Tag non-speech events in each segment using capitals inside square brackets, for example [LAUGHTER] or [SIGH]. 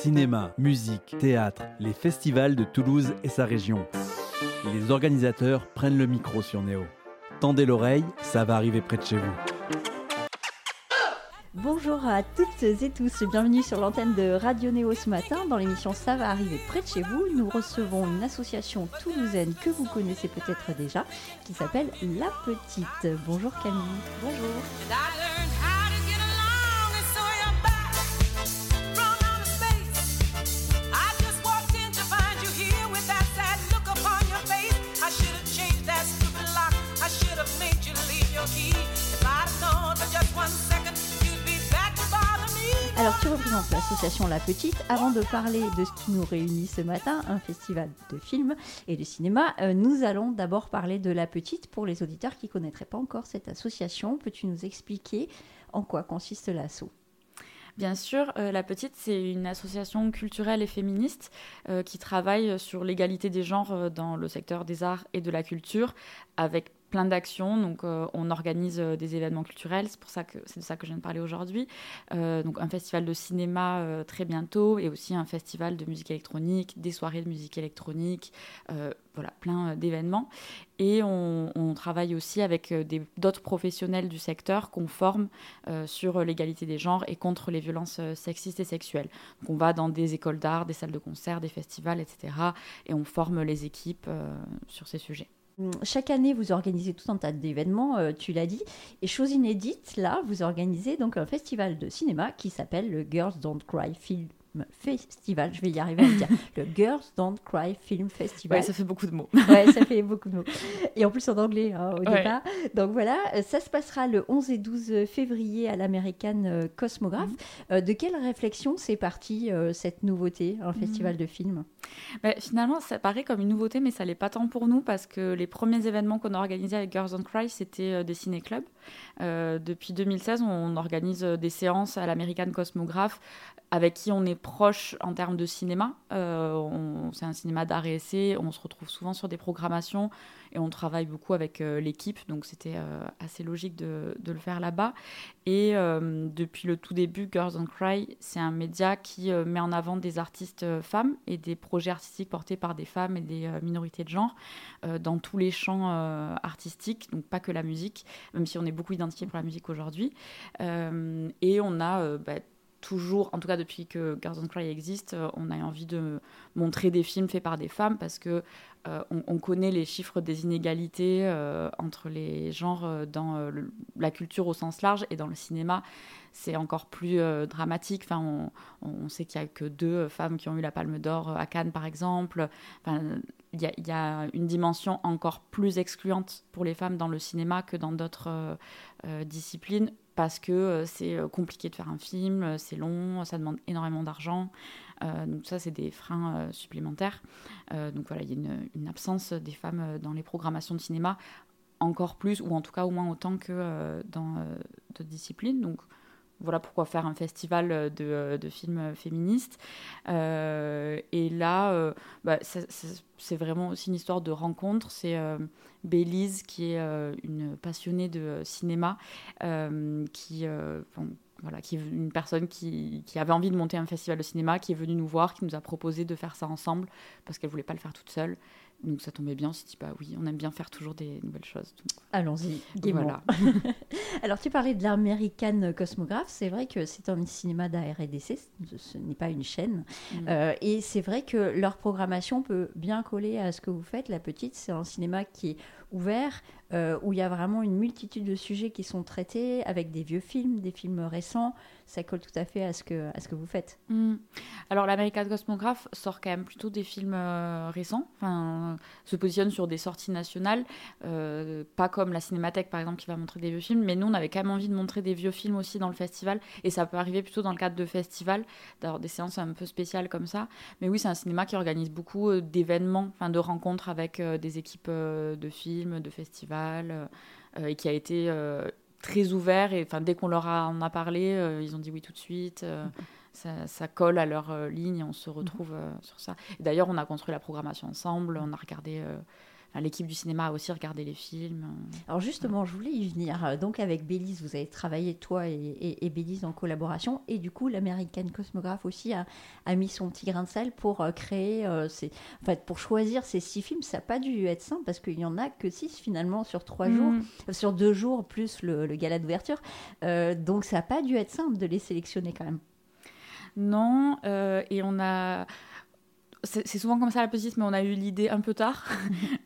Cinéma, musique, théâtre, les festivals de Toulouse et sa région. Les organisateurs prennent le micro sur Néo. Tendez l'oreille, ça va arriver près de chez vous. Bonjour à toutes et tous, bienvenue sur l'antenne de Radio Néo ce matin. Dans l'émission Ça va arriver près de chez vous, nous recevons une association toulousaine que vous connaissez peut-être déjà, qui s'appelle La Petite. Bonjour Camille. Bonjour. L'association La Petite. Avant de parler de ce qui nous réunit ce matin, un festival de films et de cinéma, euh, nous allons d'abord parler de La Petite pour les auditeurs qui ne connaîtraient pas encore cette association. Peux-tu nous expliquer en quoi consiste l'assaut Bien sûr, euh, La Petite, c'est une association culturelle et féministe euh, qui travaille sur l'égalité des genres dans le secteur des arts et de la culture, avec plein d'actions. Donc, euh, on organise euh, des événements culturels. C'est pour ça que c'est de ça que je viens de parler aujourd'hui. Euh, donc, un festival de cinéma très bientôt et aussi un festival de musique électronique, des soirées de musique électronique. voilà, plein d'événements. Et on, on, travaille aussi avec d'autres professionnels du secteur qu'on forme sur l'égalité des genres et contre les violences sexistes et sexuelles. Donc, on va dans des écoles d'art, des salles de concert, des festivals, etc. Et on forme les équipes sur ces sujets. Chaque année, vous organisez tout un tas d'événements, euh, tu l'as dit. Et chose inédite, là, vous organisez donc un festival de cinéma qui s'appelle le Girls Don't Cry Film Festival, je vais y arriver à le dire, le Girls Don't Cry Film Festival. Ouais, ça fait beaucoup de mots. [LAUGHS] ouais, ça fait beaucoup de mots. Et en plus en anglais hein, au départ. Donc voilà, ça se passera le 11 et 12 février à l'American euh, Cosmographe. Mhm. Euh, de quelle réflexion c'est parti euh, cette nouveauté, un festival mhm. de films? Bah, Finalement, ça paraît comme une nouveauté, mais ça l'est pas tant pour nous parce que les premiers événements qu'on a organisés avec Girls Don't Cry, c'était des ciné-clubs. depuis 2016, on organise des séances à l'American Cosmographe avec qui on est proche en termes de cinéma. Euh, c'est un cinéma d'art et essai, on se retrouve souvent sur des programmations et on travaille beaucoup avec euh, l'équipe, donc c'était euh, assez logique de, le faire là-bas. Et depuis le tout début, Girls Don't Cry, c'est un média qui met en avant des artistes femmes et des projets artistiques portés par des femmes et des minorités de genre dans tous les champs artistiques, donc pas que la musique, même si on est beaucoup identifié pour la musique aujourd'hui. et on a bah, toujours, en tout cas depuis que Girls Cry existe, euh, on a envie de montrer des films faits par des femmes parce que euh, on, connaît les chiffres des inégalités euh, entre les genres dans la culture au sens large et dans le cinéma. C'est encore plus dramatique. Enfin, on, sait qu'il n'y a que deux femmes qui ont eu la Palme d'Or à Cannes, par exemple. Enfin, il y, a une dimension encore plus excluante pour les femmes dans le cinéma que dans d'autres disciplines parce que euh, c'est euh, compliqué de faire un film, euh, c'est long, ça demande énormément d'argent. donc ça, c'est des freins supplémentaires. donc voilà, il y a une, une, absence des femmes dans les programmations de cinéma encore plus, ou en tout cas au moins autant que dans d'autres disciplines. Donc voilà pourquoi faire un festival euh, euh, de, films féministes. Euh, et là, bah, c'est vraiment aussi une histoire de rencontre. C'est Bélise, qui est une passionnée de cinéma, qui voilà, qui est une personne qui, qui, avait envie de monter un festival de cinéma, qui est venue nous voir, qui nous a proposé de faire ça ensemble parce qu'elle voulait pas le faire toute seule. Donc ça tombait bien, on s'est dit, bah oui, on aime bien faire toujours des nouvelles choses. Allons-y, voilà. [LAUGHS] Alors tu parlais de l'American Cosmograph, c'est vrai que c'est un cinéma d'ARDC, ce n'est pas une chaîne. Mm. Euh, et c'est vrai que leur programmation peut bien coller à ce que vous faites. La Petite, c'est un cinéma qui est ouvert, euh, où il y a vraiment une multitude de sujets qui sont traités, avec des vieux films, des films récents. Ça colle tout à fait à ce que, à ce que vous faites. Hmm. Alors, l'American Cosmograph sort quand même plutôt des films euh, récents, enfin, se positionne sur des sorties nationales, euh, pas comme la Cinémathèque, par exemple, qui va montrer des vieux films, mais nous, on avait quand même envie de montrer des vieux films aussi dans le festival, et ça peut arriver plutôt dans le cadre de festivals, d'avoir des séances un peu spéciales comme ça. Mais oui, c'est un cinéma qui organise beaucoup d'événements, enfin, de rencontres avec des équipes de films, de festivals, euh, et qui a été euh, très ouvert. Et dès qu'on leur a, en a parlé, euh, ils ont dit oui tout de suite. Ça, colle à leur ligne on se retrouve sur ça. D'ailleurs, on a construit la programmation ensemble, on a regardé l'équipe du cinéma a aussi regardé les films. Alors justement, je voulais y venir. Donc avec Belize, vous avez travaillé, toi et, et, Belize, en collaboration. Et du coup, l'American Cosmograph aussi a, a, mis son petit grain de sel pour euh, créer, euh, en fait, pour choisir ces six films. Ça n'a pas dû être simple parce qu'il n'y en a que six finalement sur trois mm. jours, sur deux jours, plus le, gala d'ouverture. donc ça n'a pas dû être simple de les sélectionner quand même. Non, et on a c'est souvent comme ça la petite, mais on a eu l'idée un peu tard. [LAUGHS]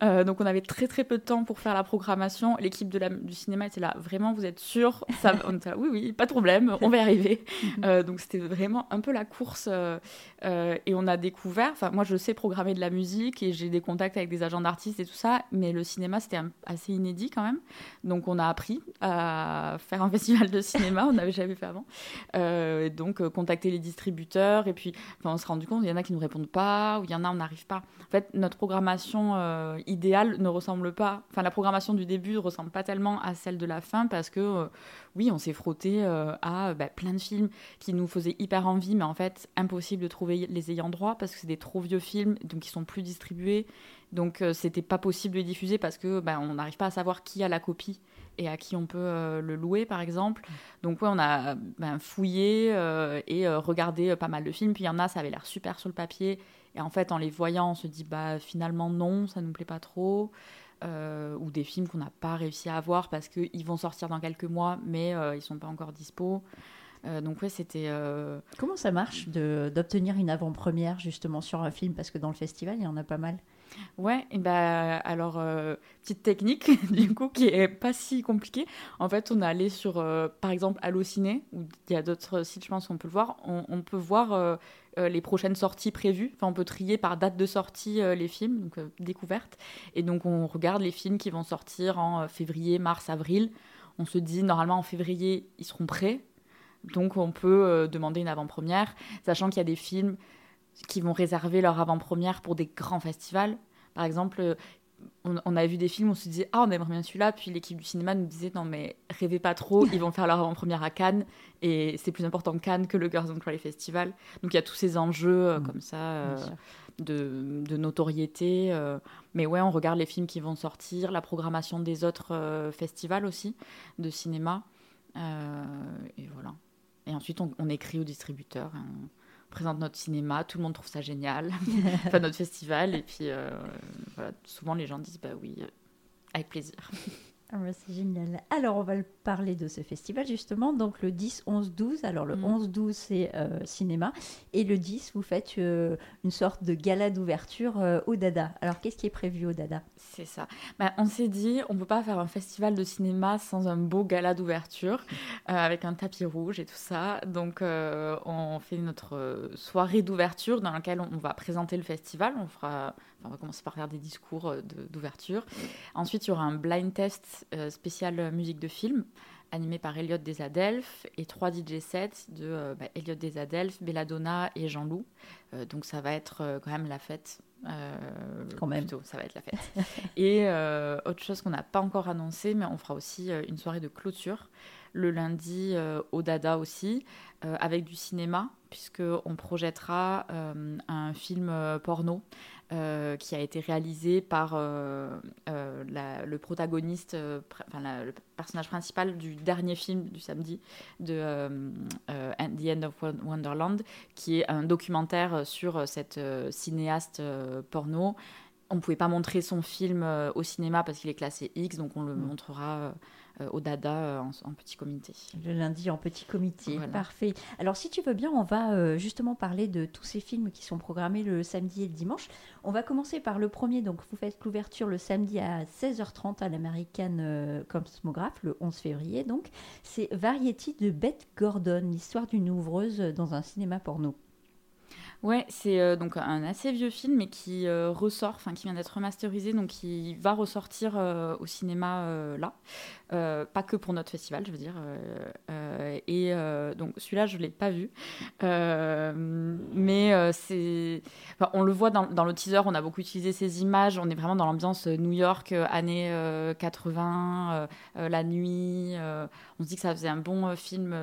Euh, donc on avait très très peu de temps pour faire la programmation. L'équipe du cinéma était là, vraiment, vous êtes sûr ça, On était là, oui, oui, pas de problème, on va y arriver. [LAUGHS] Euh, donc c'était vraiment un peu la course. Euh, et on a découvert, enfin moi je sais programmer de la musique et j'ai des contacts avec des agents d'artistes et tout ça, mais le cinéma c'était assez inédit quand même. Donc on a appris à faire un [LAUGHS] festival de cinéma, on n'avait jamais fait avant. donc contacter les distributeurs et puis on s'est rendu compte, il y en a qui ne nous répondent pas où il y en a, on n'arrive pas. En fait, notre programmation euh, idéale ne ressemble pas, enfin la programmation du début ne ressemble pas tellement à celle de la fin parce que euh, oui, on s'est frotté euh, à bah, plein de films qui nous faisaient hyper envie, mais en fait impossible de trouver les ayants droit parce que c'est des trop vieux films, donc ils sont plus distribués, donc c'était pas possible de les diffuser parce que bah, on n'arrive pas à savoir qui a la copie et à qui on peut le louer, par exemple. Donc, ouais, on a ben, fouillé et regardé pas mal de films. Puis, il y en a, ça avait l'air super sur le papier. Et en fait, en les voyant, on se dit bah finalement non, ça nous plaît pas trop. Euh, ou des films qu'on n'a pas réussi à avoir parce qu'ils vont sortir dans quelques mois, mais euh, ils sont pas encore dispo. Euh, donc ouais, c'était. Comment ça marche d'obtenir une avant-première justement sur un film? Parce que dans le festival, il y en a pas mal. Ouais, et bah, alors, petite technique, [LAUGHS] du coup, qui est pas si compliquée. En fait, on est allé sur, par exemple, Allociné, où il y a d'autres sites, je pense qu'on peut le voir. On, on peut voir euh, les prochaines sorties prévues. Enfin, on peut trier par date de sortie euh, les films, donc euh, découverte. Et donc, on regarde les films qui vont sortir en février, mars, avril. On se dit, normalement, en février, ils seront prêts. Donc, on peut demander une avant-première, sachant qu'il y a des films qui vont réserver leur avant-première pour des grands festivals. Par exemple, on, on, a vu des films, on se disait ah on aimerait bien celui-là, puis l'équipe du cinéma nous disait non mais rêvez pas trop, ils vont faire leur avant-première à Cannes et c'est plus important Cannes que le Girls on Cry Festival. Donc il y a tous ces enjeux euh, mm. comme ça euh, de, notoriété. Euh. mais ouais, on regarde les films qui vont sortir, la programmation des autres festivals aussi de cinéma et voilà. Et ensuite on, on écrit au distributeur. Hein présente notre cinéma, tout le monde trouve ça génial, [LAUGHS] enfin notre festival, et puis euh, voilà, souvent les gens disent bah oui, euh, avec plaisir. Ah bah, c'est génial. Alors, on va parler de ce festival justement. Donc, le 10, 11, 12. Alors, le 11, mm. 12, c'est euh, cinéma. Et le 10, vous faites euh, une sorte de gala d'ouverture euh, au Dada. Alors, qu'est-ce qui est prévu au Dada? C'est ça. Bah, on s'est dit, on ne peut pas faire un festival de cinéma sans un beau gala d'ouverture, avec un tapis rouge et tout ça. Donc, on fait notre soirée d'ouverture dans laquelle on va présenter le festival. On fera on va commencer par faire des discours euh, d'ouverture. Ensuite, il y aura un blind test euh, spécial musique de film animé par Elliot Desadelphes et trois DJ sets de euh, bah, Elliot Desadelphes, Belladonna et Jean-Loup. donc ça va être quand même la fête. quand même. Plutôt, ça va être la fête. [LAUGHS] et autre chose qu'on n'a pas encore annoncé, mais on fera aussi une soirée de clôture le lundi au Dada aussi, avec du cinéma, puisqu'on projettera un film porno euh, qui a été réalisé par euh, euh, le protagoniste, enfin le personnage principal du dernier film du samedi de The End of Wonderland, qui est un documentaire sur cette cinéaste porno. On ne pouvait pas montrer son film au cinéma parce qu'il est classé X, donc on le mm. montrera au Dada euh, en, petit comité. Le lundi en petit comité, parfait. Alors si tu veux bien, on va euh, justement parler de tous ces films qui sont programmés le samedi et le dimanche. On va commencer par le premier, donc vous faites l'ouverture le samedi à 16h30 à l'American Cosmograph, le 11 février donc. C'est Variety de Beth Gordon, l'histoire d'une ouvreuse dans un cinéma porno. Ouais, c'est euh, donc un assez vieux film, mais qui euh, ressort, enfin qui vient d'être remasterisé, donc qui va ressortir euh, au cinéma là, pas que pour notre festival, je veux dire. et donc celui-là, je l'ai pas vu, mais c'est, on le voit dans, dans, le teaser, on a beaucoup utilisé ces images, on est vraiment dans l'ambiance New York années 80, la nuit. on se dit que ça faisait un bon film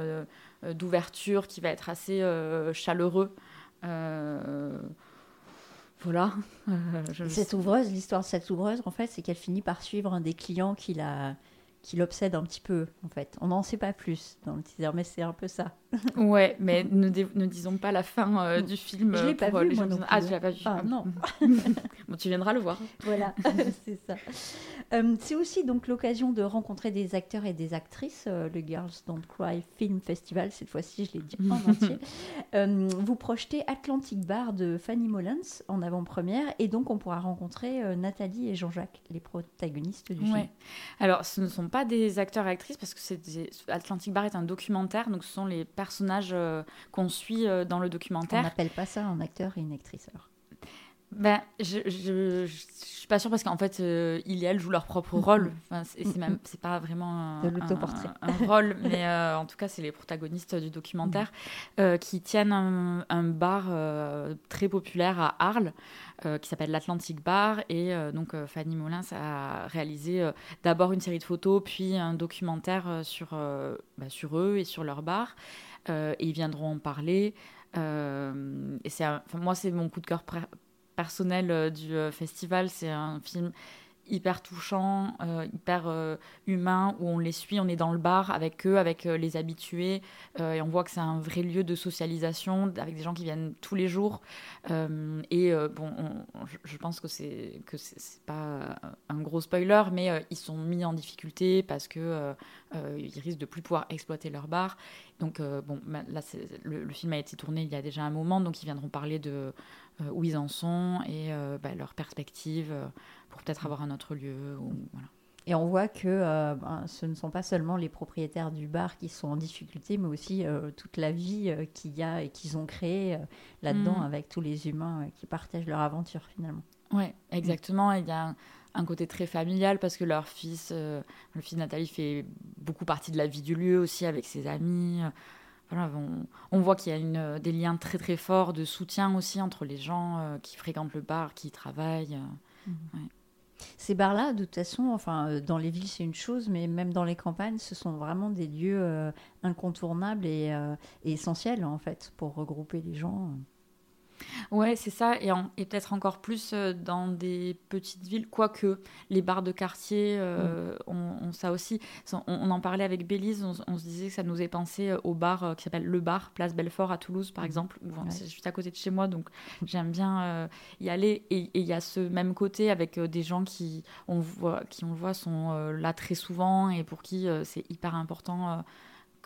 d'ouverture qui va être assez chaleureux. Euh, voilà. Cette ouvreuse, l'histoire de cette ouvreuse, en fait, c'est qu'elle finit par suivre un des clients qui la qui l'obsède un petit peu, en fait. On n'en sait pas plus dans le teaser, mais c'est un peu ça. Ouais, mais ne, ne, disons pas la fin euh, du film. Je l'ai pas vu, moi non Ah, je l'ai pas vu. Ah, non. [LAUGHS] bon, tu viendras le voir. Voilà, [LAUGHS] c'est ça. Euh, c'est aussi donc l'occasion de rencontrer des acteurs et des actrices. Euh, le Girls Don't Cry Film Festival, cette fois-ci, je l'ai dit en [LAUGHS] entier. vous projetez Atlantic Bar de Fanny Mullins en avant-première, et donc on pourra rencontrer Nathalie et Jean-Jacques, les protagonistes du film. Alors, ce ne sont pas des acteurs et actrices parce que c'est Atlantic Bar est un documentaire, donc ce sont les personnages euh, qu'on suit euh, dans le documentaire. On n'appelle pas ça un acteur et une actrice ben, je, je, je, suis pas sûre parce qu'en fait, euh, il et elle jouent leur propre rôle. Enfin, c'est même, c'est pas vraiment un, un, rôle, mais euh, en tout cas, c'est les protagonistes du documentaire euh, qui tiennent un, bar très populaire à Arles qui s'appelle l'Atlantic Bar. Et donc, Fanny Molins a réalisé d'abord une série de photos, puis un documentaire sur, bah, sur eux et sur leur bar. et ils viendront en parler. et c'est, moi, c'est mon coup de cœur personnel euh, du euh, festival. C'est un film hyper touchant, euh, hyper humain, où on les suit, on est dans le bar avec eux, avec les habitués, et on voit que c'est un vrai lieu de socialisation, avec des gens qui viennent tous les jours. et bon, je, pense que c'est que c'est pas un gros spoiler, mais ils sont mis en difficulté parce que ils risquent de plus pouvoir exploiter leur bar. Donc bon, là, le, film a été tourné il y a déjà un moment, donc ils viendront parler de euh, où ils en sont et euh, bah, leurs perspectives euh, pour peut-être avoir un autre lieu. voilà. Et on voit que ben, ce ne sont pas seulement les propriétaires du bar qui sont en difficulté, mais aussi toute la vie qu'il y a et qu'ils ont créée là-dedans mm. avec tous les humains qui partagent leur aventure finalement. Oui, exactement. Il y a un, côté très familial parce que leur fils, le fils Nathalie, fait beaucoup partie de la vie du lieu aussi avec ses amis on, voit qu'il y a une, euh, des liens très très forts de soutien aussi entre les gens euh, qui fréquentent le bar, qui travaillent. Euh, mhm. Ces bars-là, de toute façon, enfin, dans les villes c'est une chose, mais même dans les campagnes, ce sont vraiment des lieux incontournables et, et, essentiels en fait pour regrouper les gens. Ouais, c'est ça, et, et peut-être encore plus euh, dans des petites villes, quoique les bars de quartier euh, mm. ont, ça aussi. On, en parlait avec Bélise, on, se disait que ça nous est pensé euh, au bar qui s'appelle Le Bar, Place Belfort à Toulouse par mm. exemple, c'est juste à côté de chez moi, donc j'aime bien y aller. Et il y a ce même côté avec des gens qui, on voit, qui, on le voit, sont là très souvent et pour qui c'est hyper important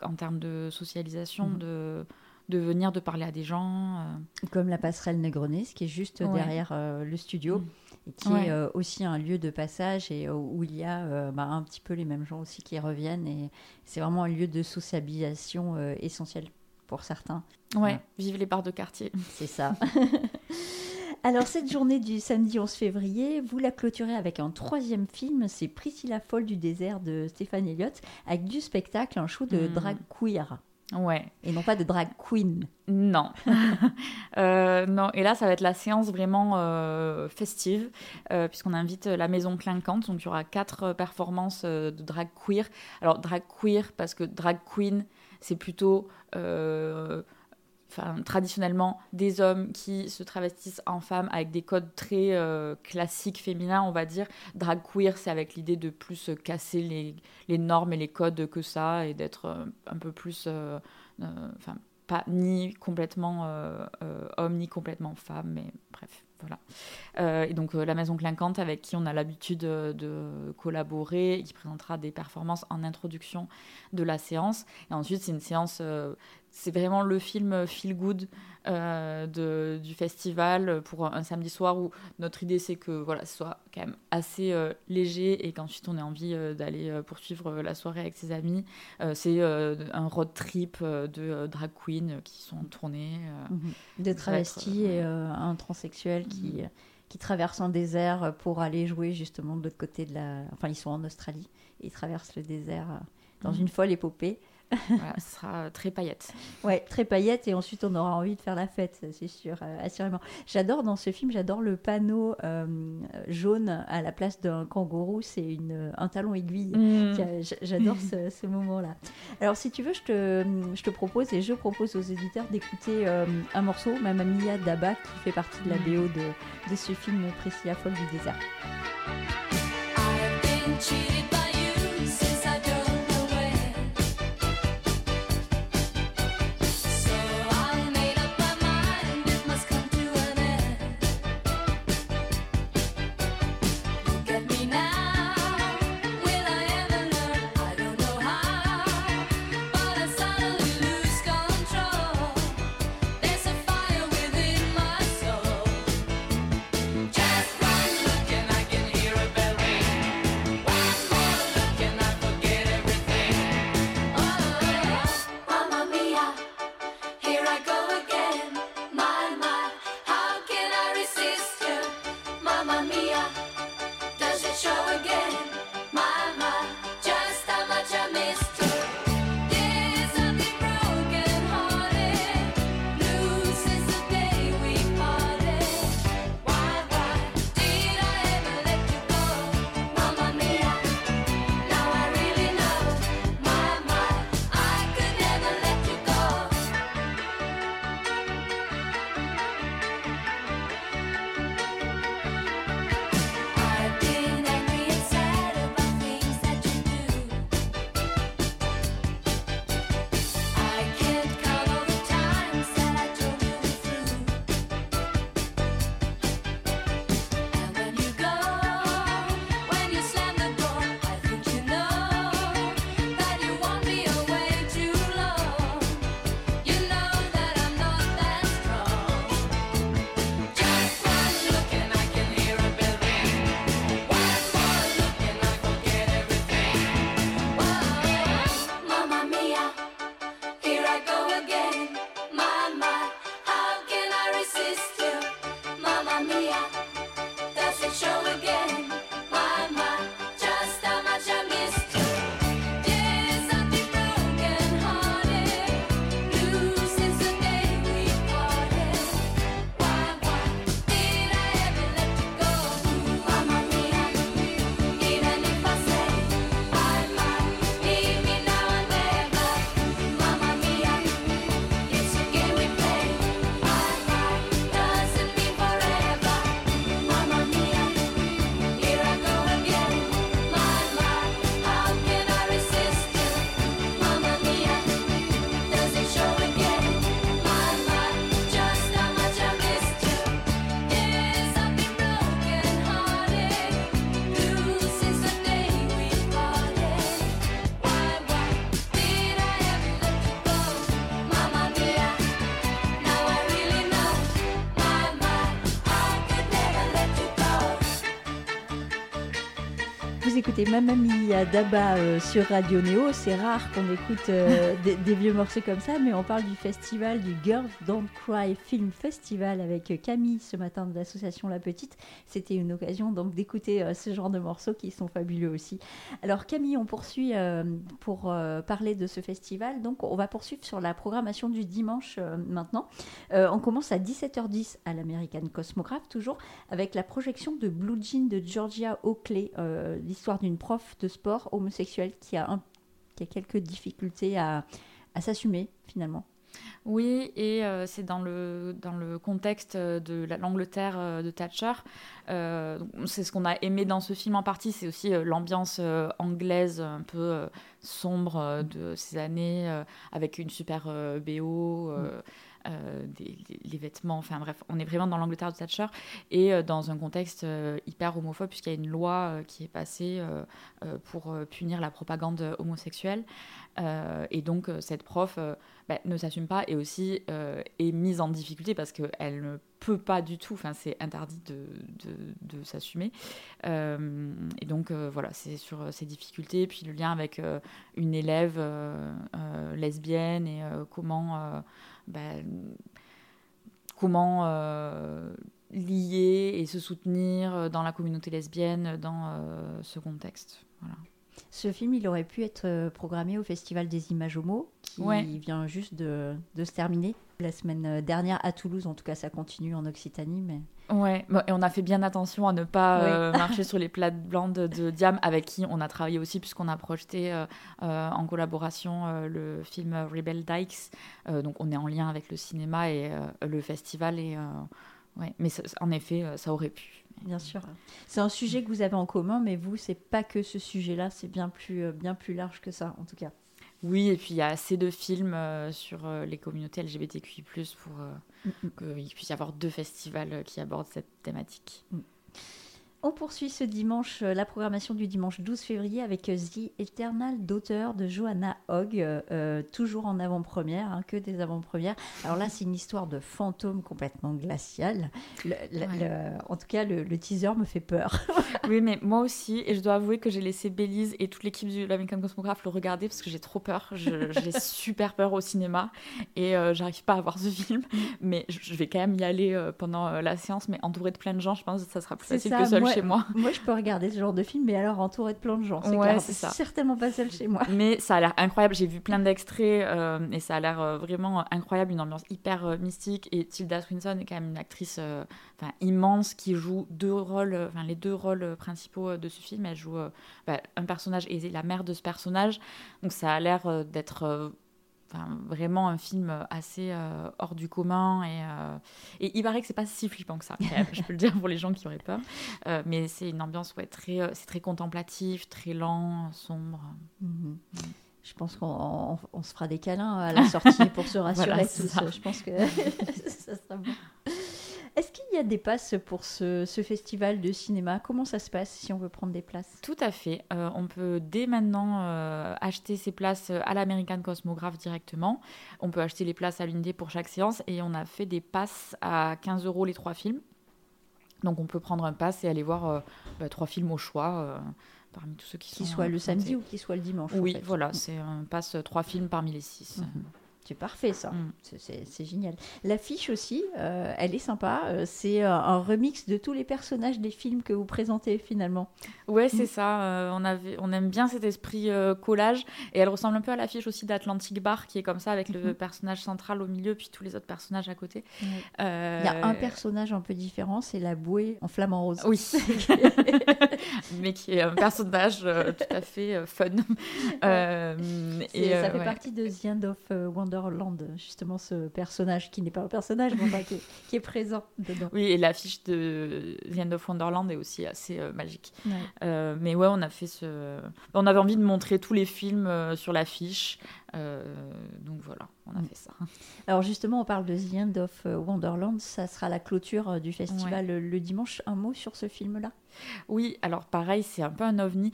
en termes de socialisation, mm. de de venir, de parler à des gens. Euh. Comme la passerelle Negronis, qui est juste derrière euh, le studio, mm. et qui est euh, aussi un lieu de passage et où il y a bah, un petit peu les mêmes gens aussi qui reviennent. Et c'est vraiment un lieu de sociabilisation essentiel pour certains. Ouais, vive les bars de quartier. C'est ça. [LAUGHS] [LAUGHS] Alors, cette journée du samedi 11 février, vous la clôturez avec un troisième film, c'est Priscilla Folle du désert de Stéphane Elliott, avec du spectacle, un show de mm. drag queer. Ouais. Et non pas de drag queen. Non. [LAUGHS] euh, non. Et là, ça va être la séance vraiment euh, festive, euh, puisqu'on invite la Maison Clinquante. Donc, il y aura quatre performances de drag queer. Alors, drag queer, parce que drag queen, c'est plutôt traditionnellement des hommes qui se travestissent en femmes avec des codes très euh, classiques féminins, on va dire. Drag queer, c'est avec l'idée de plus casser les, normes et les codes que ça et d'être euh, un peu plus. Euh, enfin, pas ni complètement homme ni complètement femme, mais bref. Voilà. et donc la Maison Clinquante avec qui on a l'habitude de, collaborer, qui présentera des performances en introduction de la séance. Et ensuite c'est une séance c'est vraiment le film feel good euh, de, du festival pour un, samedi soir où notre idée c'est que voilà ce soit quand même assez euh, léger et qu'ensuite on ait envie euh, d'aller poursuivre la soirée avec ses amis. c'est un road trip de drag queens qui sont tournés. Mhm. Des travestis et un transsexuel qui, mhm. qui traversent un désert pour aller jouer justement de l'autre côté de la... Enfin ils sont en Australie et ils traversent le désert dans mhm. une folle épopée. Voilà, ce sera très paillette. Ouais, très paillette et ensuite on aura envie de faire la fête, c'est sûr, euh, assurément. J'adore dans ce film, j'adore le panneau euh, jaune à la place d'un kangourou, c'est un talon aiguille. Mm. J'adore ce, ce moment-là. Alors si tu veux, je te, je te propose et je propose aux éditeurs d'écouter euh, un morceau, Mamma Mia d'Abba, qui fait partie de la BO de, de ce film Priscilla Folle du désert. I've been Écoutez Mamma Mia d'Abba euh, sur Radio Néo. C'est rare qu'on écoute euh, [LAUGHS] des, des vieux morceaux comme ça, mais on parle du festival du Girls Don't Cry Film Festival avec euh, Camille ce matin de l'association La Petite. C'était une occasion donc d'écouter euh, ce genre de morceaux qui sont fabuleux aussi. Alors Camille, on poursuit pour parler de ce festival. Donc on va poursuivre sur la programmation du dimanche maintenant. On commence à 17h10 à l'American Cosmograph toujours avec la projection de Blue Jean de Georgia Oakley, l'histoire d'une prof de sport homosexuelle qui a, un- qui a quelques difficultés à, à s'assumer finalement. Oui, et euh, c'est dans le, dans le contexte de la- l'Angleterre euh, de Thatcher. Euh, c'est ce qu'on a aimé dans ce film en partie, c'est aussi euh, l'ambiance euh, anglaise un peu euh, sombre euh, de ces années, euh, avec une super euh, BO. euh, euh, des- les, vêtements, enfin bref, on est vraiment dans l'Angleterre de Thatcher et euh, dans un contexte euh, hyper homophobe puisqu'il y a une loi euh, qui est passée euh, euh, pour euh, punir la propagande homosexuelle Euh, et donc euh, cette prof euh, bah, ne s'assume pas et aussi euh, est mise en difficulté parce qu'elle ne peut pas du tout, enfin c'est interdit de, s'assumer. Euh, et donc euh, voilà, c'est sur euh, ces difficultés, puis le lien avec euh, une élève euh, euh, lesbienne et euh, comment, euh, bah, comment euh, lier et se soutenir dans la communauté lesbienne dans euh, ce contexte. Ce film, il aurait pu être euh, programmé au Festival des Images Homo, qui Ouais. vient juste de, de se terminer. La semaine euh, dernière à Toulouse, en tout cas, ça continue en Occitanie, mais Ouais, et on a fait bien attention à ne pas Oui. euh, [LAUGHS] marcher sur les plates blanches de, de Diam, avec qui on a travaillé aussi, puisqu'on a projeté euh, euh, en collaboration le film Rebel Dykes. Donc on est en lien avec le cinéma et le festival. Et, ouais. Mais en effet, ça aurait pu. Bien sûr. C'est un sujet que vous avez en commun, mais vous, c'est pas que ce sujet-là, c'est bien plus, euh, bien plus large que ça, en tout cas. Oui, et puis il y a assez de films euh, sur euh, les communautés LGBTQI, pour euh, Mm, qu'il puisse y avoir deux festivals qui abordent cette thématique. On poursuit ce dimanche euh, la programmation du dimanche 12 février avec euh, The Eternal d'auteur de Johanna Hogg, euh, toujours en avant-première, hein, que des avant-premières. Alors là, c'est une histoire de fantôme complètement glacial. Le- le- Ouais. le- en tout cas, le, teaser me fait peur. [LAUGHS] Oui, mais moi aussi, et je dois avouer que j'ai laissé Belize et toute l'équipe de l'American Cosmographe le regarder parce que j'ai trop peur. J'ai [LAUGHS] super peur au cinéma et euh, j'arrive pas à voir ce film. Mais je vais quand même y aller euh, pendant la séance, mais entouré de plein de gens, je pense que ça sera plus facile ça, que seul moi- chez moi. [LAUGHS] Moi, je peux regarder ce genre de film, mais alors entouré de plein de gens. C'est Ouais, ça. certainement pas seul chez moi. [LAUGHS] Mais ça a l'air incroyable. J'ai vu plein d'extraits euh, et ça a l'air euh, vraiment incroyable, une ambiance hyper euh, mystique. Et Tilda Swinton est quand même une actrice euh, immense qui joue deux rôles, euh, les deux rôles euh, principaux euh, de ce film. Elle joue euh, bah, un personnage et la mère de ce personnage. Donc ça a l'air euh, d'être euh, enfin, vraiment un film assez euh, hors du commun. Et, euh, et il paraît que c'est pas si flippant que ça. [LAUGHS] Je peux le dire pour les gens qui auraient peur. Euh, mais c'est une ambiance ouais, très, euh, c'est très contemplatif, très lent, sombre. Mhm. Je pense qu'on on- on se fera des câlins à la sortie pour se [LAUGHS] rassurer Voilà, tous. Je pense que [LAUGHS] ça sera bon. Est-ce qu'il y a des passes pour ce, ce festival de cinéma? Comment ça se passe si on veut prendre des places? Tout à fait. Euh, on peut dès maintenant euh, acheter ses places à l'American Cosmograph directement. On peut acheter les places à l'unité pour chaque séance et on a fait des passes à 15 euros les trois films. Donc on peut prendre un pass et aller voir euh, bah, trois films au choix parmi tous ceux qui sont. Qu'il soit le samedi ou qu'il soit le dimanche en Oui, fait. voilà, c'est un pass trois films parmi les six. Mhm. C'est parfait ça. Mm. C'est- génial. L'affiche aussi, euh, elle est sympa. Euh, C'est euh, un remix de tous les personnages des films que vous présentez finalement. Ouais, c'est Mm. ça. euh, on, avait, on aime bien cet esprit euh, collage. Et elle ressemble un peu à l'affiche aussi d'Atlantic Bar, qui est comme ça, avec le Mhm. personnage central au milieu, puis tous les autres personnages à côté. Il y a un personnage un peu différent, c'est la bouée en flamant rose. Oui, [LAUGHS] mais qui est un personnage tout à fait fun. C'est- et, ça fait ouais. partie de The End of justement ce personnage qui n'est pas un personnage, mais enfin, qui, est, qui est présent dedans. Oui, et l'affiche de The End of Wonderland est aussi assez euh, magique. Ouais. Euh, mais ouais, on a fait ce. On avait envie de montrer tous les films euh, sur l'affiche. Euh, donc voilà, on a Mm. fait ça. Alors justement, on parle de The End of euh, Wonderland, ça sera la clôture euh, du festival le dimanche. Un mot sur ce film-là? Oui, alors pareil, c'est un peu un ovni.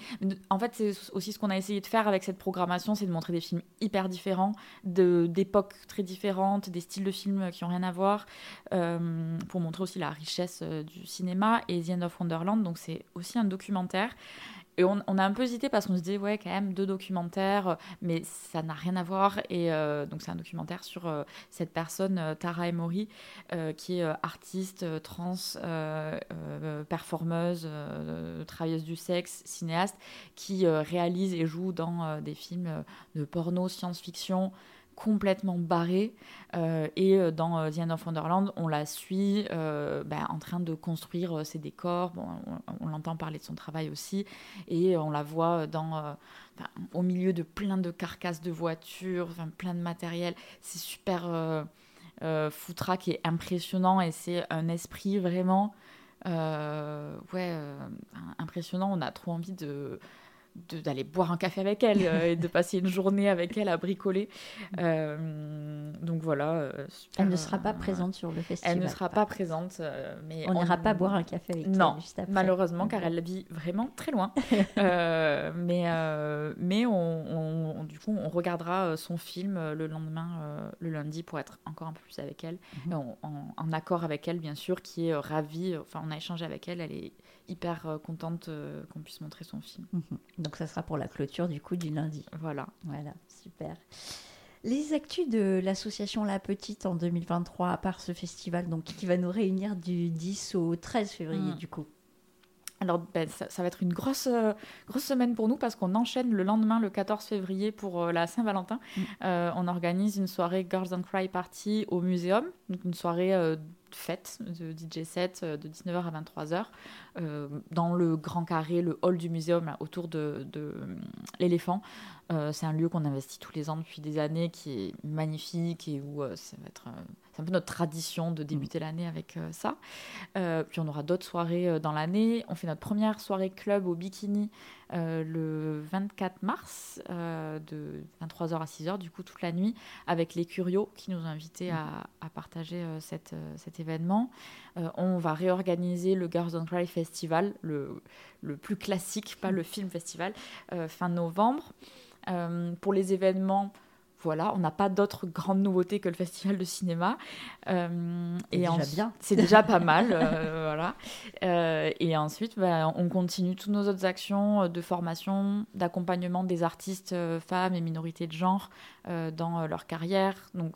En fait, c'est aussi ce qu'on a essayé de faire avec cette programmation, c'est de montrer des films hyper différents, d'époques très différentes, des styles de films qui ont rien à voir, euh, pour montrer aussi la richesse du cinéma. Et The End of Wonderland, donc c'est aussi un documentaire. Et on, a un peu hésité parce qu'on se disait, ouais, quand même, deux documentaires, euh, mais ça n'a rien à voir. Et euh, donc, c'est un documentaire sur euh, cette personne, Tara Emory, qui est artiste, trans, performeuse, travailleuse du sexe, cinéaste, qui réalise et joue dans des films de porno, science-fiction complètement barrés. Euh, et euh, dans euh, The End of Wonderland, on la suit ben, en train de construire ses décors. Bon, on, l'entend parler de son travail aussi. Et on la voit dans, au milieu de plein de carcasses de voitures, plein de matériel. C'est super foutraque et impressionnant. Et c'est un esprit vraiment ouais, impressionnant. On a trop envie de- d'aller boire un café avec elle euh, et de passer une journée avec elle à bricoler. Euh, donc voilà. euh, super, Elle ne sera pas présente sur le festival. Elle ne sera pas présente. mais On n'ira pas boire un café avec Non, elle juste après. Malheureusement, car elle vit vraiment très loin. [LAUGHS] Mais mais on, du coup, on regardera son film le lendemain, le lundi, pour être encore un peu plus avec elle. Mhm. En, en- en accord avec elle, bien sûr, qui est ravie. Enfin, on a échangé avec elle. Elle est hyper euh, contente euh, qu'on puisse montrer son film. Mhm. Donc ça sera pour la clôture du coup du lundi. Voilà. Voilà, super. Les actus de l'association La Petite en 2023, à part ce festival donc, qui va nous réunir du 10 au 13 février Mm. du coup. Alors, ben, ça, ça va être une grosse, euh, grosse semaine pour nous parce qu'on enchaîne le lendemain, le 14 février, pour euh, la Saint-Valentin. Mm. Euh, on organise une soirée Girls Don't Cry Party au Muséum, donc une soirée fête de DJ set euh, de 19h à 23h euh, dans le grand carré, le hall du muséum là, autour de, de, euh, l'éléphant. Euh, c'est un lieu qu'on investit tous les ans depuis des années, qui est magnifique et où euh, ça va être, c'est un peu notre tradition de débuter l'année avec euh, ça. Euh, puis on aura d'autres soirées euh, dans l'année. On fait notre première soirée club au bikini euh, le 24 mars euh, de 23h à 6h, du coup toute la nuit, avec les curios qui nous ont invités à, partager euh, cet événement. On va réorganiser le Girls Don't Cry Festival, le, plus classique, pas le film festival, fin novembre. Pour les événements, voilà, on n'a pas d'autres grandes nouveautés que le festival de cinéma. Euh, C'est déjà en- bien. [LAUGHS] C'est déjà pas mal, [LAUGHS] euh, voilà. Euh, et ensuite, bah, on continue toutes nos autres actions de formation, d'accompagnement des artistes femmes et minorités de genre dans leur carrière. Donc,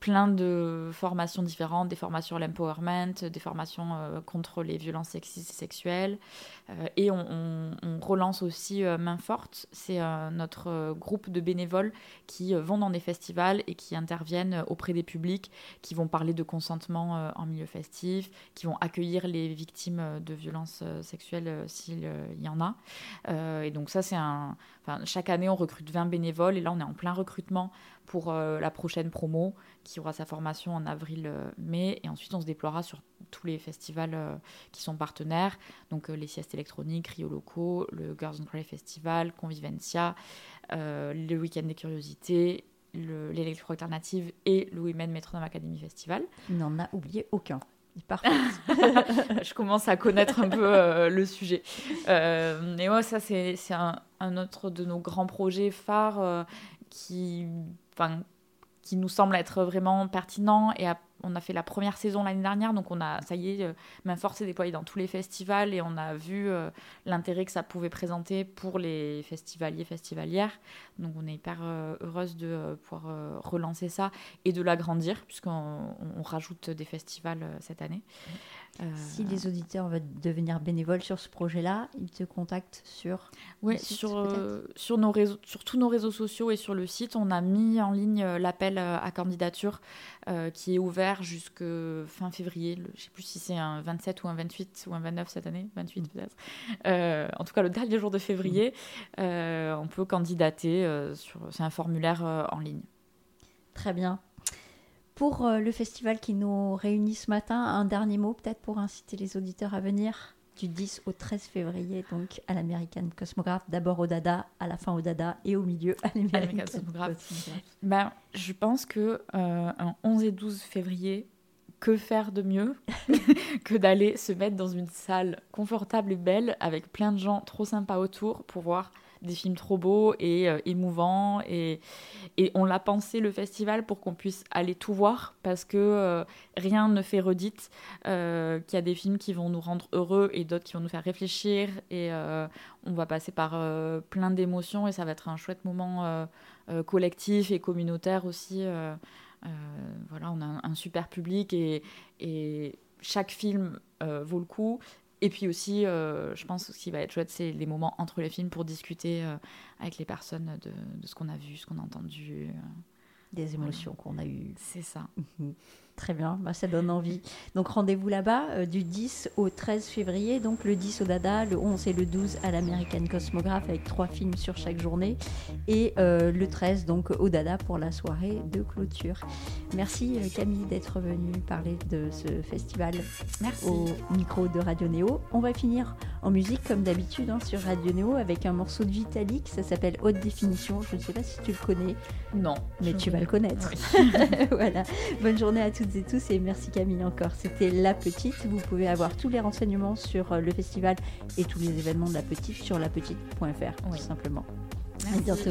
plein de formations différentes, des formations à l'empowerment, des formations euh, contre les violences sexistes et sexuelles. Euh, et on, relance aussi euh, Main Forte, c'est euh, notre groupe de bénévoles qui vont dans des festivals et qui interviennent auprès des publics, qui vont parler de consentement en milieu festif, qui vont accueillir les victimes de violences sexuelles s'il y en a. Et donc ça, c'est un... Enfin, chaque année, on recrute 20 bénévoles et là, on est en plein recrutement pour euh, la prochaine promo qui aura sa formation en avril-mai. et ensuite, on se déploiera sur tous les festivals euh, qui sont partenaires. Donc, euh, les siestes électroniques, Rio Locaux, le Girls on Cry Festival, Convivencia, euh, le Week-end des Curiosités, le- l'électro-alternative et le Women Metronome Academy Festival. Il n'en a oublié aucun. Parfait. [LAUGHS] [LAUGHS] je commence à connaître un peu euh, le sujet. Euh, mais ouais, ça, c'est c'est un, un autre de nos grands projets phares euh, qui, qui nous semble être vraiment pertinent. Et on a fait la première saison l'année dernière, donc on a, ça y est, euh, Main Forte s'est déployé dans tous les festivals et on a vu euh, l'intérêt que ça pouvait présenter pour les festivaliers, festivalières. Donc on est hyper euh, heureuse de euh, pouvoir euh, relancer ça et de l'agrandir, puisqu'on on- on rajoute des festivals cette année. Euh, Si les auditeurs veulent devenir bénévoles sur ce projet-là, ils te contactent sur. Oui, site, sur, peut-être euh, sur, nos réseaux, sur tous nos réseaux sociaux et sur le site, on a mis en ligne euh, l'appel à candidature euh, qui est ouvert jusque fin février. Le- je ne sais plus si c'est un 27 ou un 28 ou un 29 cette année, 28 peut-être. Euh, en tout cas, le dernier jour de février, on peut candidater. sur, c'est un formulaire en ligne. Très bien. Pour euh, le festival qui nous réunit ce matin, un dernier mot peut-être pour inciter les auditeurs à venir du 10 au 13 février, donc à l'American Cosmograph, d'abord au Dada, à la fin au Dada et au milieu à l'American l'American Cosmograph. Cosmograph. Ben, je pense que euh, un 11 et 12 février, que faire de mieux [LAUGHS] que d'aller se mettre dans une salle confortable et belle avec plein de gens trop sympas autour pour voir des films trop beaux et euh, émouvants et, et on l'a pensé le festival pour qu'on puisse aller tout voir parce que euh, rien ne fait redite euh, qu'il y a des films qui vont nous rendre heureux et d'autres qui vont nous faire réfléchir et on va passer par plein d'émotions et ça va être un chouette moment collectif et communautaire aussi. voilà, on a un, super public et, et chaque film vaut le coup. Et puis aussi, euh, je pense que ce qui va être chouette, c'est les moments entre les films pour discuter euh, avec les personnes de, de ce qu'on a vu, ce qu'on a entendu. euh, Des émotions qu'on a eues. C'est ça. Très bien, bah, ça donne envie. Donc rendez-vous là-bas euh, du 10 au 13 février, donc le 10 au Dada, le 11 et le 12 à l'American Cosmograph avec trois films sur chaque journée et euh, le 13 donc au Dada pour la soirée de clôture. Merci euh, Camille d'être venue parler de ce festival Merci. au micro de Radio Néo. On va finir en musique comme d'habitude hein, sur Radio Néo avec un morceau de Vitalik, ça s'appelle Haute Définition, je ne sais pas si tu le connais, Non. mais tu vas le connaître. Oui. [LAUGHS] voilà. Bonne journée à toutes et tous et merci Camille encore. C'était La Petite. Vous pouvez avoir tous les renseignements sur euh, le festival et tous les événements de La Petite sur lapetite.fr Oui. tout simplement. À Merci. bientôt.